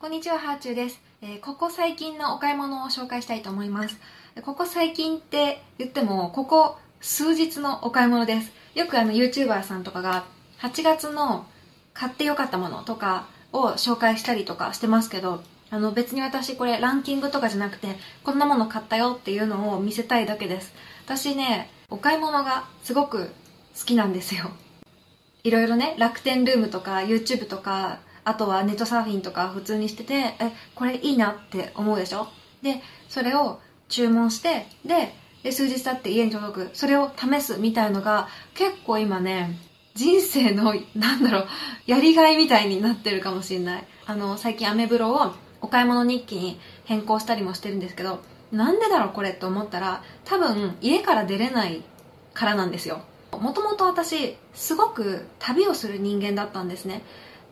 こんにちは、ハーチューです、えーここ最近のお買い物を紹介したいと思います。ここ最近って言っても、ここ数日のお買い物です。よくあの YouTuber さんとかが8月の買ってよかったものとかを紹介したりとかしてますけど、あの別に私これランキングとかじゃなくて、こんなもの買ったよっていうのを見せたいだけです。私ね、お買い物がすごく好きなんですよ。いろいろね、楽天ルームとか YouTube とか、あとはネットサーフィンとか普通にしてて、え、これいいなって思うでしょ？で、それを注文して、で、で数日経って家に届く。それを試すみたいのが結構今ね、人生の、なんだろう、やりがいみたいになってるかもしれない。あの、最近アメブロをお買い物日記に変更したりもしてるんですけど、なんでだろうこれって思ったら、多分家から出れないからなんですよ。もともと私、すごく旅をする人間だったんですね。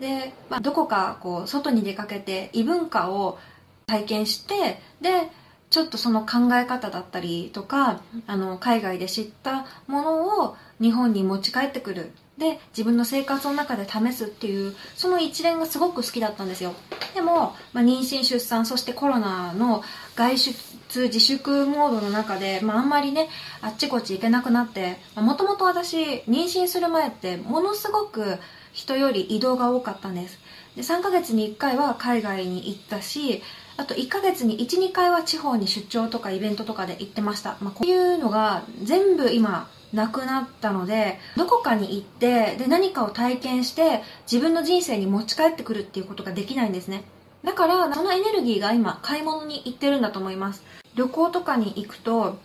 で、まあ、どこかこう外に出かけて異文化を体験してでちょっとその考え方だったりとかあの海外で知ったものを日本に持ち帰ってくる。で自分の生活の中で試すっていうその一連がすごく好きだったんですよ。でも、まあ、妊娠出産そしてコロナの外出通自粛モードの中で、まあ、あんまりねあっちこっち行けなくなってもともと私妊娠する前ってものすごく人より移動が多かったんです。で3ヶ月に1回は海外に行ったしあと1ヶ月に12回は地方に出張とかイベントとかで行ってました、まあ、こういうのが全部今なくなったのでどこかに行ってで何かを体験して自分の人生に持ち帰ってくるっていうことができないんですね。だからそのエネルギーが今買い物に行ってるんだと思います。旅行とかに行くと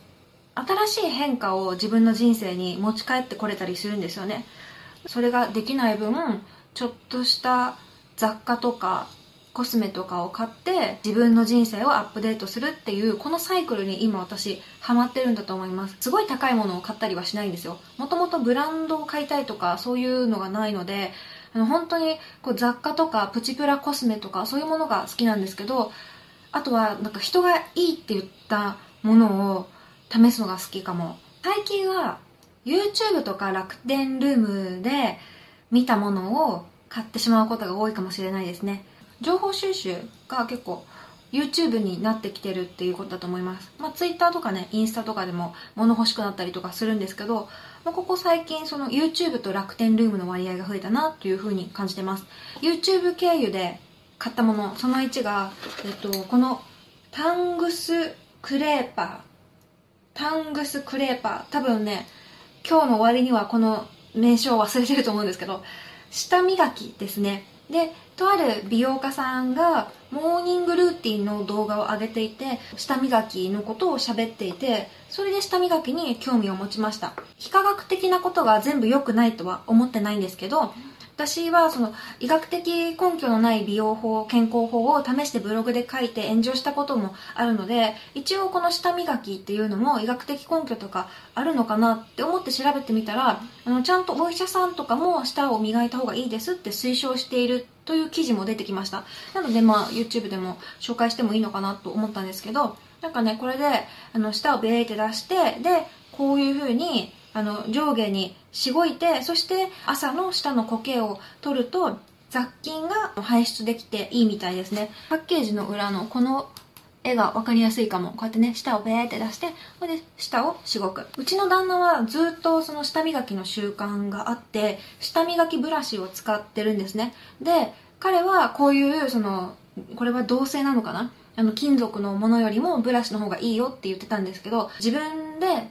新しい変化を自分の人生に持ち帰ってこれたりするんですよね。それができない分ちょっとした雑貨とかコスメとかを買って自分の人生をアップデートするっていうこのサイクルに今私ハマってるんだと思います。すごい高いものを買ったりはしないんですよ。もともとブランドを買いたいとかそういうのがないのであの本当にこう雑貨とかプチプラコスメとかそういうものが好きなんですけどあとはなんか人がいいって言ったものを試すのが好きかも。最近は YouTube とか楽天ルームで見たものを買ってしまうことが多いかもしれないですね。情報収集が結構 YouTube になってきてるっていうことだと思います、まあ、Twitter とかねインスタとかでも物欲しくなったりとかするんですけど、まあ、ここ最近その YouTube と楽天ルームの割合が増えたなというふうに感じてます。YouTube 経由で買ったものその1が、えっと、このタングスクレーパータングスクレーパー多分ね今日の終わりにはこの名称を忘れてると思うんですけど舌磨きですね。でとある美容家さんがモーニングルーティンの動画を上げていて舌磨きのことを喋っていてそれで舌磨きに興味を持ちました。非科学的なことが全部良くないとは思ってないんですけど私はその医学的根拠のない美容法健康法を試してブログで書いて炎上したこともあるので一応この舌磨きっていうのも医学的根拠とかあるのかなって思って調べてみたらあのちゃんとお医者さんとかも舌を磨いた方がいいですって推奨しているという記事も出てきました。なのでまあ YouTube でも紹介してもいいのかなと思ったんですけどなんかねこれであの舌をベーって出してでこういう風にあの上下にしごいてそして朝の下の苔を取ると雑菌が排出できていいみたいですね。パッケージの裏のこの絵が分かりやすいかも。こうやってね舌をベーって出してこれで舌をしごく。うちの旦那はずっとその舌磨きの習慣があって舌磨きブラシを使ってるんですね。で彼はこういうそのこれは銅製なのかな？あの金属のものよりもブラシの方がいいよって言ってたんですけど自分で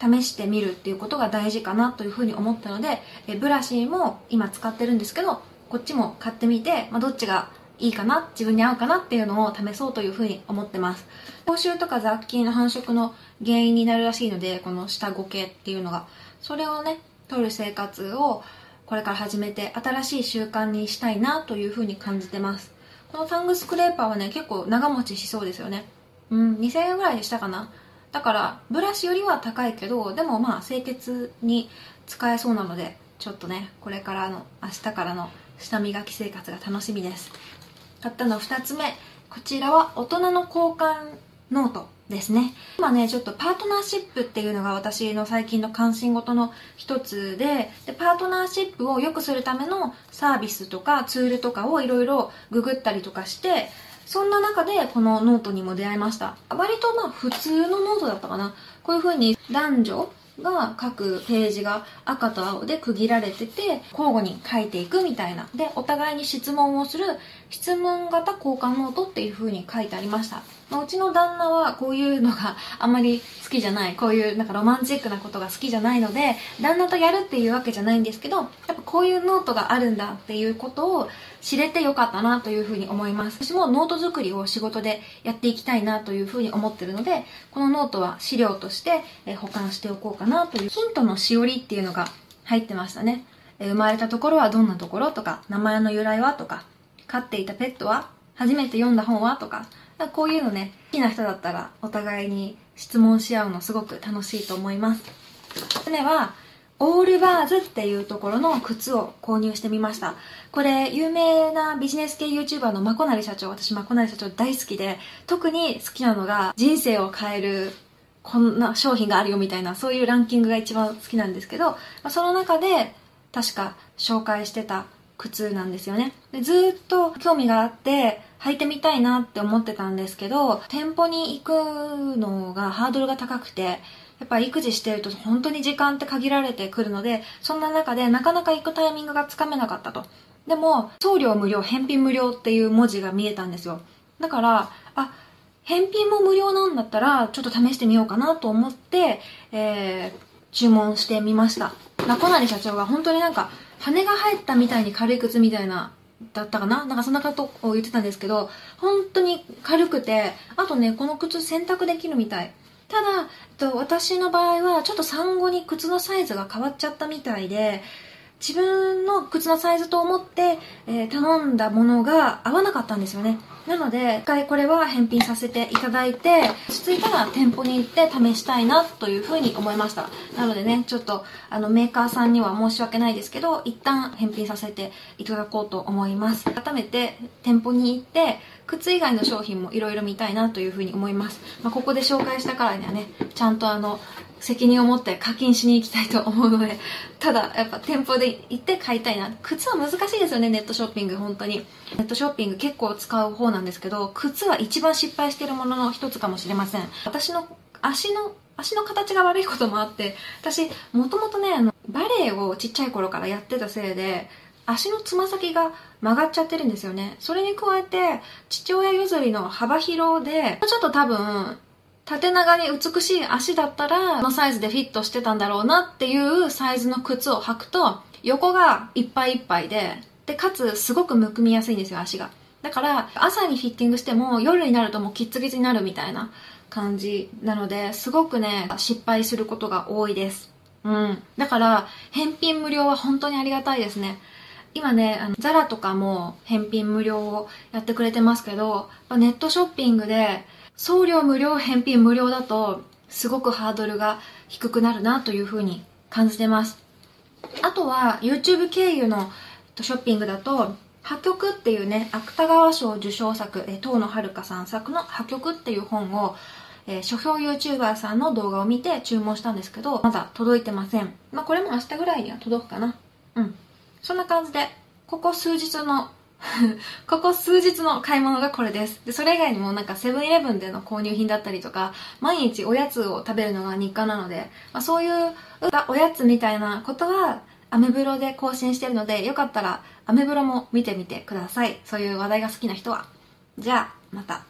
試してみるっていうことが大事かなというふうに思ったのでえブラシも今使ってるんですけどこっちも買ってみて、まあ、どっちがいいかな自分に合うかなっていうのを試そうというふうに思ってます。口臭とか雑菌の繁殖の原因になるらしいのでこの下ごけっていうのが。それをね取る生活をこれから始めて新しい習慣にしたいなというふうに感じてます。このタングスクレーパーはね結構長持ちしそうですよね。うん2000円ぐらいでしたかな。だからブラシよりは高いけどでもまあ清潔に使えそうなのでちょっとねこれからの明日からの舌磨き生活が楽しみです買ったの2つ目こちらは大人の交換ノートですね。今ね、ちょっとパートナーシップっていうのが私の最近の関心事の一つでで、パートナーシップを良くするためのサービスとかツールとかをいろいろググったりとかして、そんな中でこのノートにも出会いました。割とまあ普通のノートだったかな。こういう風に男女が各ページが赤と青で区切られてて交互に書いていくみたいなでお互いに質問をする質問型交換ノートっていう風に書いてありました。まあ、うちの旦那はこういうのがあんまり好きじゃない。こういうなんかロマンチックなことが好きじゃないので旦那とやるっていうわけじゃないんですけどやっぱこういうノートがあるんだっていうことを知れてよかったなというふうに思います。私もノート作りを仕事でやっていきたいなというふうに思ってるのでこのノートは資料として保管しておこうかなというヒントのしおりっていうのが入ってましたね。生まれたところはどんなところとか名前の由来はとか飼っていたペットは初めて読んだ本はとかこういうのね、好きな人だったらお互いに質問し合うのすごく楽しいと思います。つ目は、 Allbirds っていうところの靴を購入してみました。これ、有名なビジネス系 YouTuber のまこなり社長、私まこなり社長大好きで、特に好きなのが人生を変えるこんな商品があるよみたいな、そういうランキングが一番好きなんですけど、その中で確か紹介してた靴なんですよね。でずっと興味があって、履いてみたいなって思ってたんですけど、店舗に行くのがハードルが高くて、やっぱ育児してると本当に時間って限られてくるので、そんな中でなかなか行くタイミングがつかめなかったと。でも、送料無料、返品無料っていう文字が見えたんですよ。だから、あ、返品も無料なんだったら、ちょっと試してみようかなと思って、えー、注文してみました。中成社長が本当になんか、羽が入ったみたいに軽い靴みたいなだったかな？なんかそんなことを言ってたんですけど、本当に軽くて、あとね、この靴洗濯できるみたい。ただ、えっと私の場合はちょっと産後に靴のサイズが変わっちゃったみたいで、自分の靴のサイズと思って、えー、頼んだものが合わなかったんですよね。なので、一回これは返品させていただいて、落ち着いたら店舗に行って試したいなというふうに思いました。なのでね、ちょっとあのメーカーさんには申し訳ないですけど、一旦返品させていただこうと思います。改めて店舗に行って、靴以外の商品もいろいろ見たいなというふうに思います。まあ、ここで紹介したからにはね、ちゃんとあの、責任を持って課金しに行きたいと思うので、ただ、やっぱ店舗で行って買いたいな。靴は難しいですよね、ネットショッピング、本当に。ネットショッピング結構使う方なんですけど、靴は一番失敗してるものの一つかもしれません。私の足の、足の形が悪いこともあって、私、もともとね、あの、バレエをちっちゃい頃からやってたせいで、足のつま先が曲がっちゃってるんですよね。それに加えて、父親譲りの幅広で、ちょっと多分、縦長に美しい足だったら、このサイズでフィットしてたんだろうなっていうサイズの靴を履くと、横がいっぱいいっぱいで、で、かつすごくむくみやすいんですよ、足が。だから、朝にフィッティングしても、夜になるともうキッツキツになるみたいな感じなので、すごくね、失敗することが多いです。うん。だから、返品無料は本当にありがたいですね。今ね、あの、ザラとかも返品無料をやってくれてますけど、ネットショッピングで、送料無料、返品無料だと、すごくハードルが低くなるなというふうに感じてます。あとは、YouTube 経由のショッピングだと、破局っていうね、芥川賞受賞作、え東野遥さん作の破局っていう本を、えー、書評 YouTuber さんの動画を見て注文したんですけど、まだ届いてません。まあ、これも明日ぐらいには届くかな。うん。そんな感じで、ここ数日の ここ数日の買い物がこれです。で、それ以外にもなんかセブンイレブンでの購入品だったりとか、毎日おやつを食べるのが日課なので、まあ、そういうおやつみたいなことはアメブロで更新してるので、よかったらアメブロも見てみてください。そういう話題が好きな人は。じゃあ、また。